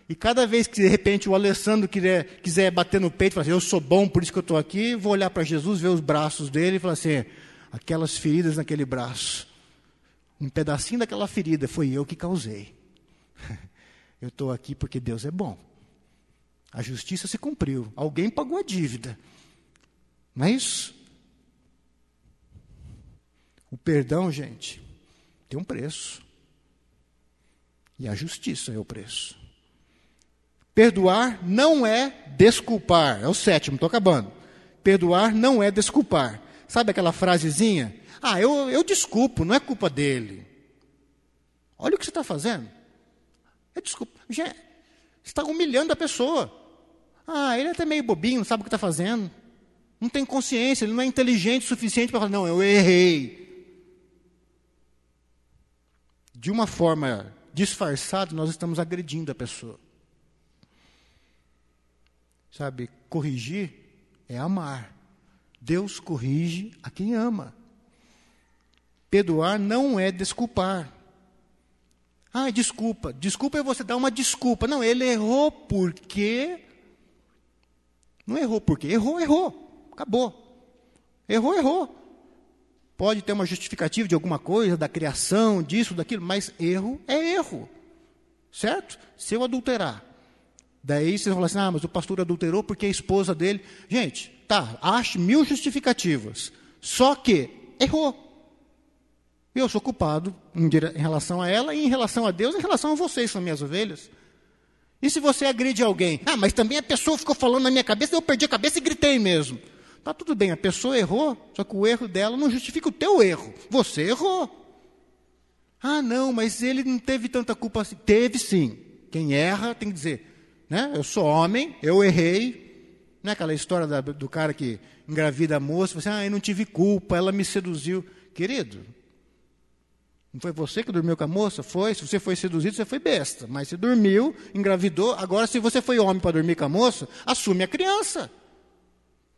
E cada vez que de repente o Alessandro quiser, quiser bater no peito falar assim, eu sou bom, por isso que eu estou aqui, vou olhar para Jesus, ver os braços dele e falar assim, aquelas feridas naquele braço. Um pedacinho daquela ferida foi eu que causei. Eu estou aqui porque Deus é bom. A justiça se cumpriu. Alguém pagou a dívida. Não é isso? O perdão, gente, tem um preço. E a justiça é o preço. Perdoar não é desculpar. É o sétimo, estou acabando. Perdoar não é desculpar. Sabe aquela frasezinha? Ah, eu, eu desculpo, não é culpa dele. Olha o que você está fazendo. É desculpa. Você está humilhando a pessoa. Ah, ele é até meio bobinho, não sabe o que está fazendo. Não tem consciência, ele não é inteligente o suficiente para falar, não, eu errei. De uma forma disfarçada, nós estamos agredindo a pessoa. Sabe, corrigir é amar. Deus corrige a quem ama. Perdoar não é desculpar. Ah, desculpa. Desculpa é você dar uma desculpa. Não, ele errou porque. Não errou porque. Errou, errou. Acabou. Errou, errou. Pode ter uma justificativa de alguma coisa, da criação, disso, daquilo, mas erro é erro. Certo? Se eu adulterar, Daí vocês vão falar assim: ah, mas o pastor adulterou porque a esposa dele. Gente, tá, ache mil justificativas. Só que errou. Eu sou culpado em, relação a ela e em relação a Deus, em relação a vocês, são minhas ovelhas. E se você agride alguém? Ah, mas também a pessoa ficou falando na minha cabeça, eu perdi a cabeça e gritei mesmo. Tá tudo bem, a pessoa errou, só que o erro dela não justifica o teu erro. Você errou. Ah, não, mas ele não teve tanta culpa assim. Teve sim. Quem erra tem que dizer, né? Eu sou homem, eu errei. Não é aquela história da, do cara que engravida a moça, você, ah, eu não tive culpa, ela me seduziu. Querido, Não foi você que dormiu com a moça? Foi. Se você foi seduzido, você foi besta. Mas você dormiu, engravidou. Agora, se você foi homem para dormir com a moça, assume a criança.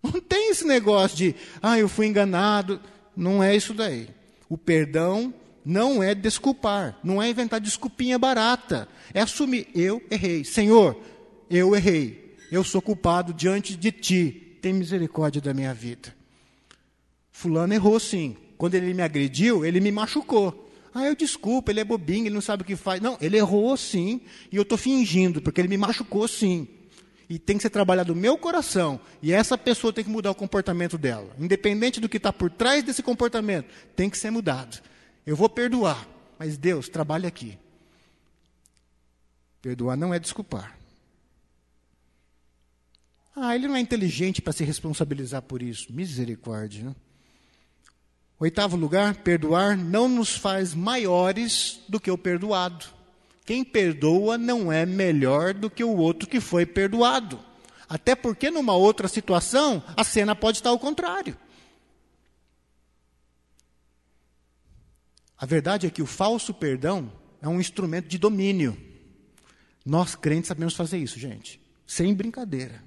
Não tem esse negócio de, ah, eu fui enganado. Não é isso daí. O perdão não é desculpar, não é inventar desculpinha barata. É assumir, eu errei. Senhor, eu errei. Eu sou culpado diante de ti. Tem misericórdia da minha vida. Fulano errou sim. Quando ele me agrediu, ele me machucou. Ah, eu desculpo, ele é bobinho, ele não sabe o que faz. Não, ele errou sim, e eu estou fingindo, porque ele me machucou sim. E tem que ser trabalhado no meu coração. E essa pessoa tem que mudar o comportamento dela. Independente do que está por trás desse comportamento, tem que ser mudado. Eu vou perdoar, mas Deus, trabalha aqui. Perdoar não é desculpar. Ah, ele não é inteligente para se responsabilizar por isso. Misericórdia. Né? Oitavo lugar, perdoar não nos faz maiores do que o perdoado. Quem perdoa não é melhor do que o outro que foi perdoado. Até porque numa outra situação, a cena pode estar ao contrário. A verdade é que o falso perdão é um instrumento de domínio. Nós crentes sabemos fazer isso, gente. Sem brincadeira.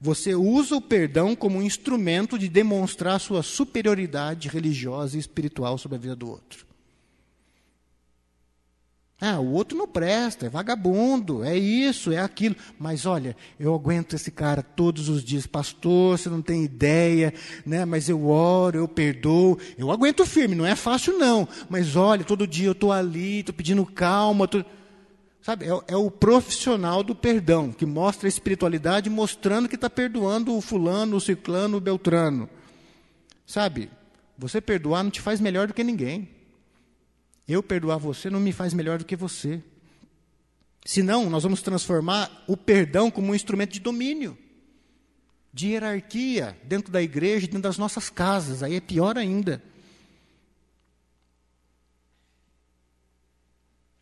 Você usa o perdão como um instrumento de demonstrar sua superioridade religiosa e espiritual sobre a vida do outro. Ah, o outro não presta, é vagabundo, é isso, é aquilo. Mas olha, eu aguento esse cara todos os dias. Pastor, você não tem ideia, né? mas eu oro, eu perdoo. Eu aguento firme, não é fácil não. Mas olha, todo dia eu estou ali, estou pedindo calma. Tô... Sabe, é, é, o profissional do perdão, que mostra a espiritualidade mostrando que está perdoando o fulano, o ciclano, o beltrano. Sabe, você perdoar não te faz melhor do que ninguém. Eu perdoar você não me faz melhor do que você. Senão, nós vamos transformar o perdão como um instrumento de domínio, de hierarquia dentro da igreja, dentro das nossas casas. Aí é pior ainda.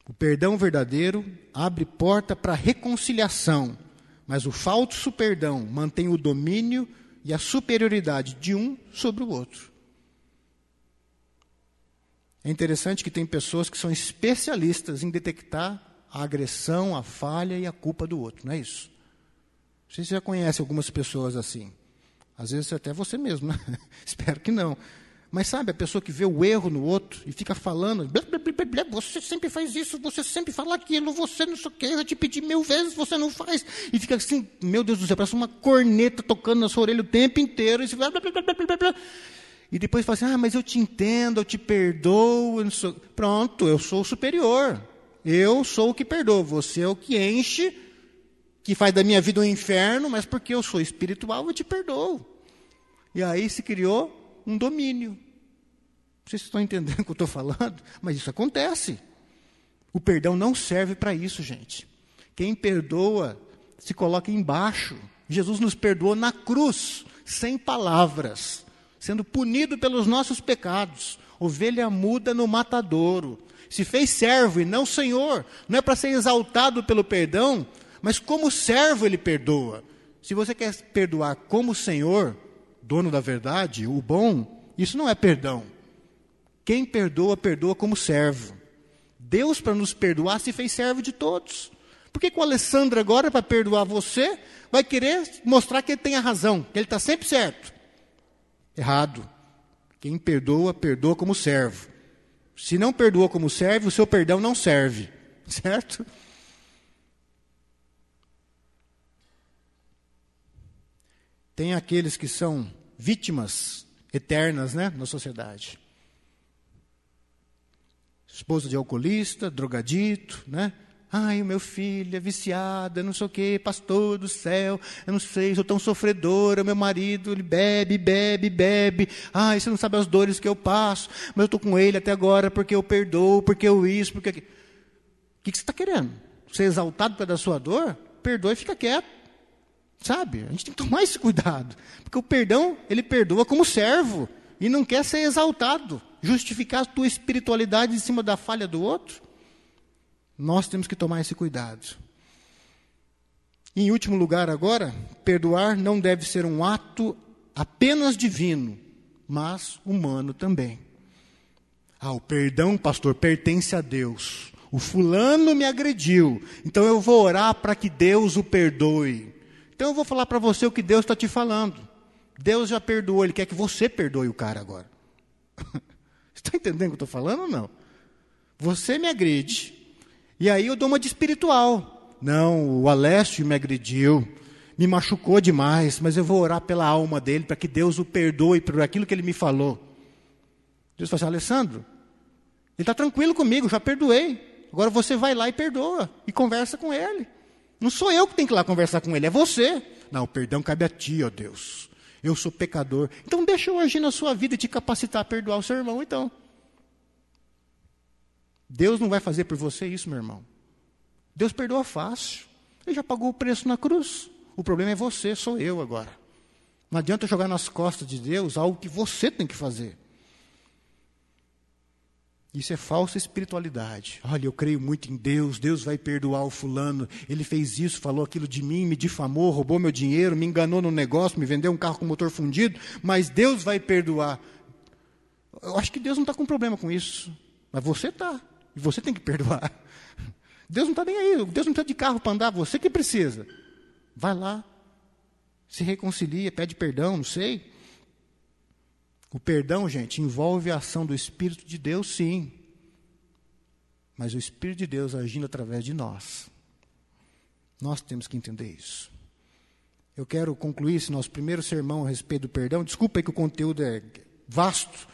O perdão verdadeiro abre porta para reconciliação, mas o falso perdão mantém o domínio e a superioridade de um sobre o outro. É interessante que tem pessoas que são especialistas em detectar a agressão, a falha e a culpa do outro, não é isso? Não sei se você já conhece algumas pessoas assim. Às vezes até você mesmo, né? Espero que não. Mas sabe, a pessoa que vê o erro no outro e fica falando, blá, blá, blá, você sempre faz isso, você sempre fala aquilo, você não sei o quê, eu te pedi mil vezes, você não faz. E fica assim, meu Deus do céu, parece uma corneta tocando na sua orelha o tempo inteiro. E, e depois fala assim, ah, mas eu te entendo, eu te perdoo. Eu sou... Pronto, eu sou o superior. Eu sou o que perdoa, você é o que enche, que faz da minha vida um inferno, mas porque eu sou espiritual, eu te perdoo. E aí se criou um domínio. Não sei se estão entendendo o que eu estou falando, mas isso acontece. O perdão não serve para isso, gente. Quem perdoa se coloca embaixo. Jesus nos perdoou na cruz, sem palavras, sendo punido pelos nossos pecados. Ovelha muda no matadouro. Se fez servo e não senhor. Não é para ser exaltado pelo perdão, mas como servo ele perdoa. Se você quer perdoar como senhor, dono da verdade, o bom, isso não é perdão. Quem perdoa, perdoa como servo. Deus, para nos perdoar, se fez servo de todos. Por que, que o Alessandro, agora, para perdoar você, vai querer mostrar que ele tem a razão, que ele está sempre certo? Errado. Quem perdoa, perdoa como servo. Se não perdoa como servo, o seu perdão não serve. Certo? Tem aqueles que são vítimas eternas né, na sociedade. Esposa de alcoolista, drogadito, né? Ai, o meu filho é viciado, não sei o quê, pastor do céu, eu não sei, sou tão sofredora, meu marido, ele bebe, bebe, bebe. Ai, você não sabe as dores que eu passo, mas eu estou com ele até agora porque eu perdoo, porque eu isso, porque... O que, que você está querendo? Ser exaltado pela sua dor? Perdoa e fica quieto. Sabe? A gente tem que tomar esse cuidado. Porque o perdão, ele perdoa como servo. E não quer ser exaltado. Justificar a tua espiritualidade em cima da falha do outro. Nós temos que tomar esse cuidado. Em último lugar, agora, perdoar não deve ser um ato apenas divino, mas humano também. Ah, o perdão, pastor, pertence a Deus. O fulano me agrediu, então eu vou orar para que Deus o perdoe. Então eu vou falar para você o que Deus está te falando. Deus já perdoou, Ele quer que você perdoe o cara agora. Está entendendo o que eu estou falando ou não? Você me agride, e aí eu dou uma de espiritual. Não, o Alessio me agrediu, me machucou demais, mas eu vou orar pela alma dele para que Deus o perdoe por aquilo que ele me falou. Deus fala assim, Alessandro, ele está tranquilo comigo, já perdoei. Agora você vai lá e perdoa e conversa com ele. Não sou eu que tenho que ir lá conversar com ele, é você. Não, o perdão cabe a ti, ó Deus. Eu sou pecador. Então deixa eu agir na sua vida e te capacitar a perdoar o seu irmão, então. Deus não vai fazer por você isso, meu irmão. Deus perdoa fácil. Ele já pagou o preço na cruz. O problema é você, sou eu agora. Não adianta jogar nas costas de Deus algo que você tem que fazer. Isso é falsa espiritualidade. Olha, eu creio muito em Deus, Deus vai perdoar o fulano. Ele fez isso, falou aquilo de mim, me difamou, roubou meu dinheiro, me enganou no negócio, me vendeu um carro com motor fundido, mas Deus vai perdoar. Eu acho que Deus não está com problema com isso, mas você está, e você tem que perdoar. Deus não está nem aí, Deus não está de carro para andar, você que precisa. Vai lá, se reconcilia, pede perdão, não sei. O perdão, gente, envolve a ação do Espírito de Deus, sim. Mas o Espírito de Deus agindo através de nós. Nós temos que entender isso. Eu quero concluir esse nosso primeiro sermão a respeito do perdão. Desculpa aí que o conteúdo é vasto.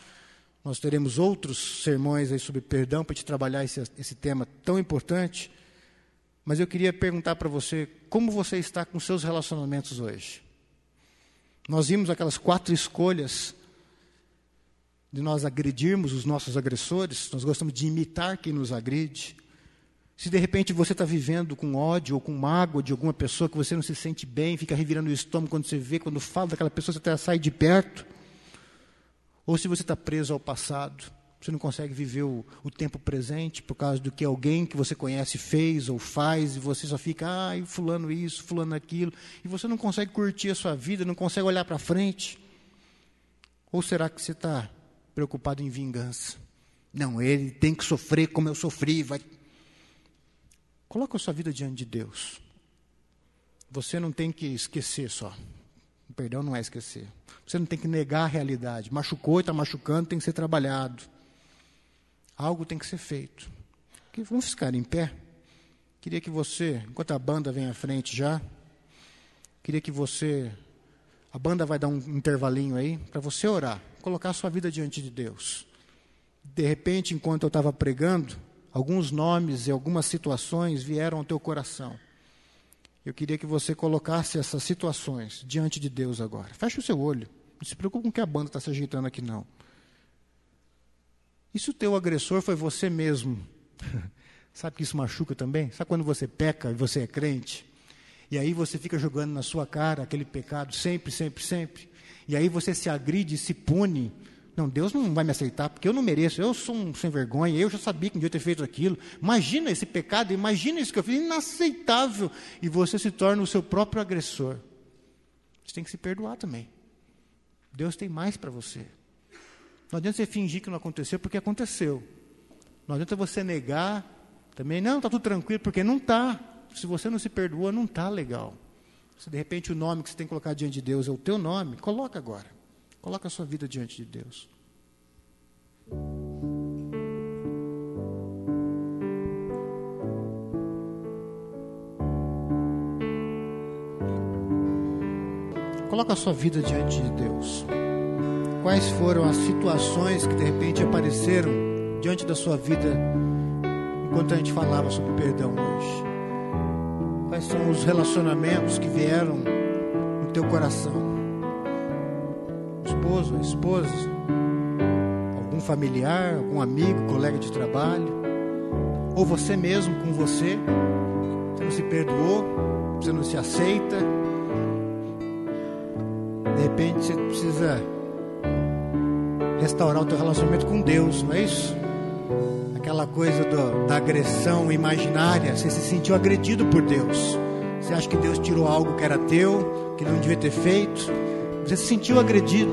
Nós teremos outros sermões aí sobre perdão para te trabalhar esse, esse tema tão importante. Mas eu queria perguntar para você como você está com seus relacionamentos hoje. Nós vimos aquelas quatro escolhas de nós agredirmos os nossos agressores, nós gostamos de imitar quem nos agride. Se de repente você está vivendo com ódio ou com mágoa de alguma pessoa que você não se sente bem, fica revirando o estômago quando você vê, quando fala daquela pessoa, você até sai de perto. Ou se você está preso ao passado, você não consegue viver o, o, tempo presente por causa do que alguém que você conhece fez ou faz, e você só fica, ah, fulano isso, fulano aquilo, e você não consegue curtir a sua vida, não consegue olhar para frente. Ou será que você está preocupado em vingança. Não, ele tem que sofrer como eu sofri. Vai... Coloca a sua vida diante de Deus. Você não tem que esquecer só. O perdão não é esquecer. Você não tem que negar a realidade. Machucou e está machucando, tem que ser trabalhado. Algo tem que ser feito. Vamos ficar em pé? Queria que você, enquanto a banda vem à frente já, queria que você. A banda vai dar um intervalinho aí para você orar colocar a sua vida diante de Deus. De repente, enquanto eu estava pregando, alguns nomes e algumas situações vieram ao teu coração. Eu queria que você colocasse essas situações diante de Deus agora. Feche o seu olho. Não se preocupe com que a banda está se agitando aqui, não. E se o teu agressor foi você mesmo? Sabe que isso machuca também? Sabe quando você peca e você é crente? E aí você fica jogando na sua cara aquele pecado sempre, sempre, sempre? e aí você se agride, se pune. Não, Deus não vai me aceitar, porque eu não mereço, eu sou um sem vergonha, eu já sabia que não devia ter feito aquilo. Imagina esse pecado, imagina isso que eu fiz, inaceitável. E você se torna o seu próprio agressor. Você tem que se perdoar também. Deus tem mais para você. Não adianta você fingir que não aconteceu, porque aconteceu. Não adianta você negar também, não, está tudo tranquilo, porque não está. Se você não se perdoa, não está legal. Se de repente o nome que você tem que colocar diante de Deus é o teu nome, coloca agora. Coloca a sua vida diante de Deus. Coloca a sua vida diante de Deus. Quais foram as situações que de repente apareceram diante da sua vida enquanto a gente falava sobre perdão hoje? Quais são os relacionamentos que vieram no teu coração? Esposo, a esposa, algum familiar, algum amigo, colega de trabalho, ou você mesmo com você, você não se perdoou, você não se aceita. De repente você precisa restaurar o teu relacionamento com Deus, não é isso? aquela coisa do, da agressão imaginária, você se sentiu agredido por Deus. Você acha que Deus tirou algo que era teu, que não devia ter feito. Você se sentiu agredido.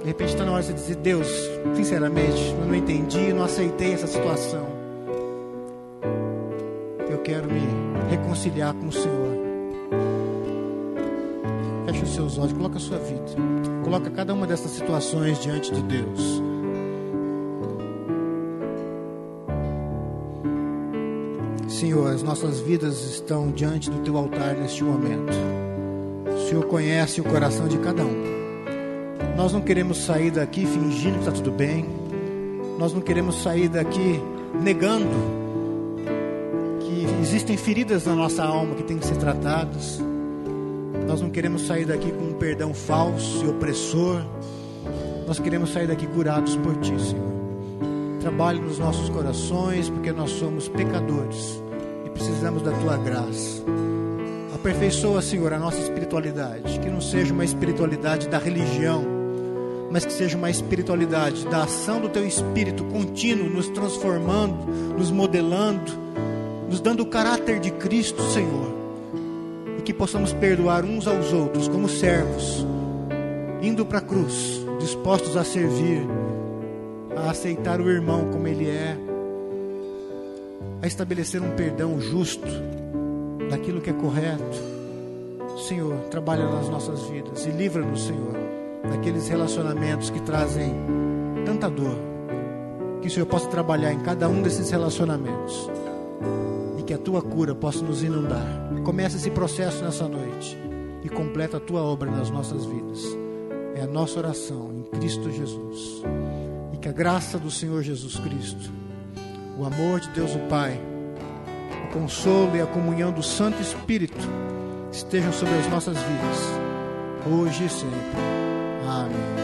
De repente está na hora de você dizer: Deus, sinceramente, eu não entendi, não aceitei essa situação. Eu quero me reconciliar com o Senhor. Feche os seus olhos, coloca a sua vida. Coloca cada uma dessas situações diante de Deus. Senhor, as nossas vidas estão diante do teu altar neste momento. Senhor conhece o coração de cada um. Nós não queremos sair daqui fingindo que está tudo bem. Nós não queremos sair daqui negando que existem feridas na nossa alma que têm que ser tratadas. Nós não queremos sair daqui com um perdão falso e opressor. Nós queremos sair daqui curados por Ti, Senhor. Trabalhe nos nossos corações, porque nós somos pecadores e precisamos da Tua graça. Aperfeiçoa, Senhor, a nossa espiritualidade. Que não seja uma espiritualidade da religião, mas que seja uma espiritualidade da ação do Teu Espírito contínuo, nos transformando, nos modelando, nos dando o caráter de Cristo, Senhor. E que possamos perdoar uns aos outros como servos, indo para a cruz, dispostos a servir, a aceitar o irmão como ele é, a estabelecer um perdão justo daquilo que é correto. Senhor, trabalha nas nossas vidas e livra-nos, Senhor, daqueles relacionamentos que trazem tanta dor. Que o Senhor possa trabalhar em cada um desses relacionamentos e que a tua cura possa nos inundar. Começa esse processo nessa noite e completa a tua obra nas nossas vidas. É a nossa oração em Cristo Jesus. E que a graça do Senhor Jesus Cristo, o amor de Deus o Pai, consolo e a comunhão do Santo Espírito estejam sobre as nossas vidas, hoje e sempre. Amém.